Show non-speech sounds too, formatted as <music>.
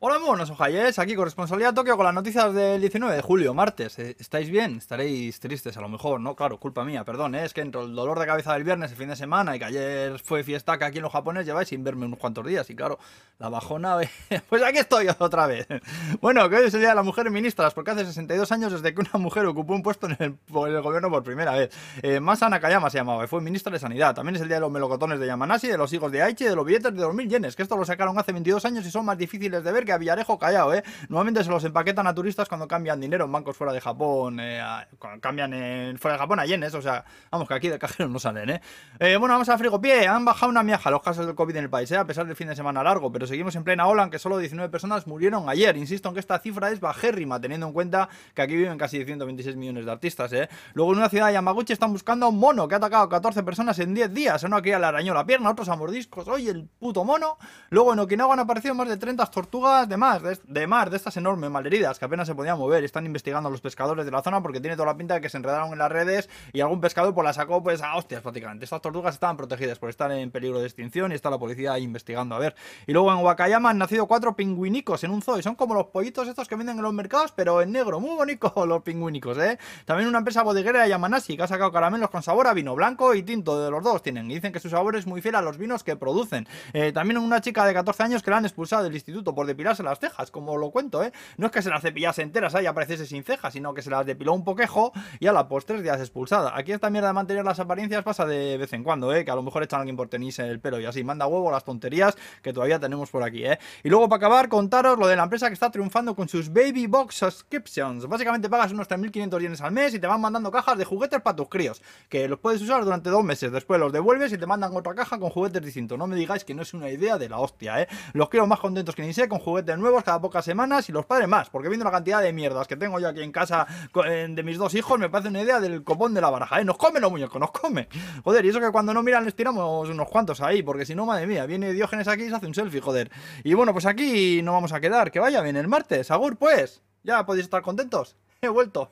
Hola, muy buenos ojalles, aquí corresponsalía Tokio con las noticias del 19 de julio, martes. Eh, ¿Estáis bien? Estaréis tristes a lo mejor, ¿no? Claro, culpa mía, perdón, ¿eh? es que entre el dolor de cabeza del viernes, el fin de semana y que ayer fue fiesta que aquí en los japoneses lleváis sin verme unos cuantos días y claro, la bajona, <laughs> pues aquí estoy otra vez. Bueno, que hoy es el Día de las Mujeres Ministras, porque hace 62 años desde que una mujer ocupó un puesto en el, gobierno por primera vez. Eh, Masa Nakayama se llamaba y fue ministra de Sanidad. También es el Día de los Melocotones de Yamanashi, de los hijos de Aichi, de los billetes de 2.000 yenes, que esto lo sacaron hace 22 años y son más difíciles de ver que a Villarejo callado, ¿eh? Normalmente se los empaquetan a turistas cuando cambian dinero en bancos fuera de Japón, eh, cuando cambian fuera de Japón a yenes, o sea, vamos, que aquí de cajeros no salen, ¿eh? eh bueno, vamos a frigopié, han bajado una miaja los casos del COVID en el país, ¿eh? A pesar del fin de semana largo, pero seguimos en plena ola, aunque solo 19 personas murieron ayer. Insisto en que esta cifra es bajérrima, teniendo en cuenta que aquí viven casi 126 millones de artistas, ¿eh? Luego en una ciudad de Yamaguchi están buscando a un mono que ha atacado a 14 personas en 10 días. Uno aquí le arañó la pierna, otros a mordiscos, oye, el puto mono. Luego en Okinawa han aparecido más de 30 tortugas de más, de, de mar, de estas enormes malheridas que apenas se podían mover. Están investigando a los pescadores de la zona porque tiene toda la pinta de que se enredaron en las redes y algún pescador pues la sacó pues a hostias prácticamente. Estas tortugas estaban protegidas por estar en peligro de extinción y está la policía investigando a ver. Y luego en Wakayama han nacido cuatro pingüinicos en un zoo y son como los pollitos estos que venden en los mercados pero en negro. Muy bonitos <laughs> los pingüinicos, ¿eh? También una empresa bodeguera de Yamanashi que ha sacado caramelos con sabor a vino blanco y tinto de los dos tienen. Dicen que su sabor es muy fiel a los vinos que producen. Eh, también una chica de 14 años que la han expulsado del instituto por depilarse las cejas, como lo cuento, ¿eh? No es que se las cepillase enteras ahí apareciese sin cejas, sino que se las depiló un poquejo y a la postre días expulsada. Aquí esta mierda de mantener las apariencias pasa de vez en cuando, ¿eh? Que a lo mejor echan a alguien por tenis en el pelo y así. Manda huevo las tonterías que todavía tenemos por aquí, ¿eh? Y luego para acabar, contaros lo de la empresa que está triunfando con sus Baby Box Subscriptions. Básicamente pagas unos 3.500 yenes al mes y te van mandando cajas de juguetes para tus críos, que los puedes usar durante dos meses. Después los devuelves y te mandan otra caja con juguetes distintos. No me digáis que no es una idea de la hostia, ¿eh? Los quiero más contentos que ni sé, con juguetes nuevos cada pocas semanas y los padres más, porque viendo la cantidad de mierdas que tengo yo aquí en casa de mis dos hijos, me parece una idea del copón de la baraja, ¿eh? Nos comen los muñecos, nos come. Joder, y eso que cuando no miran les tiramos unos cuantos ahí, porque si no, madre mía, viene Diógenes aquí y se hace un selfie, joder. Y bueno, pues aquí no vamos a quedar, que vaya bien el martes. Agur, pues, ya podéis estar contentos. He vuelto.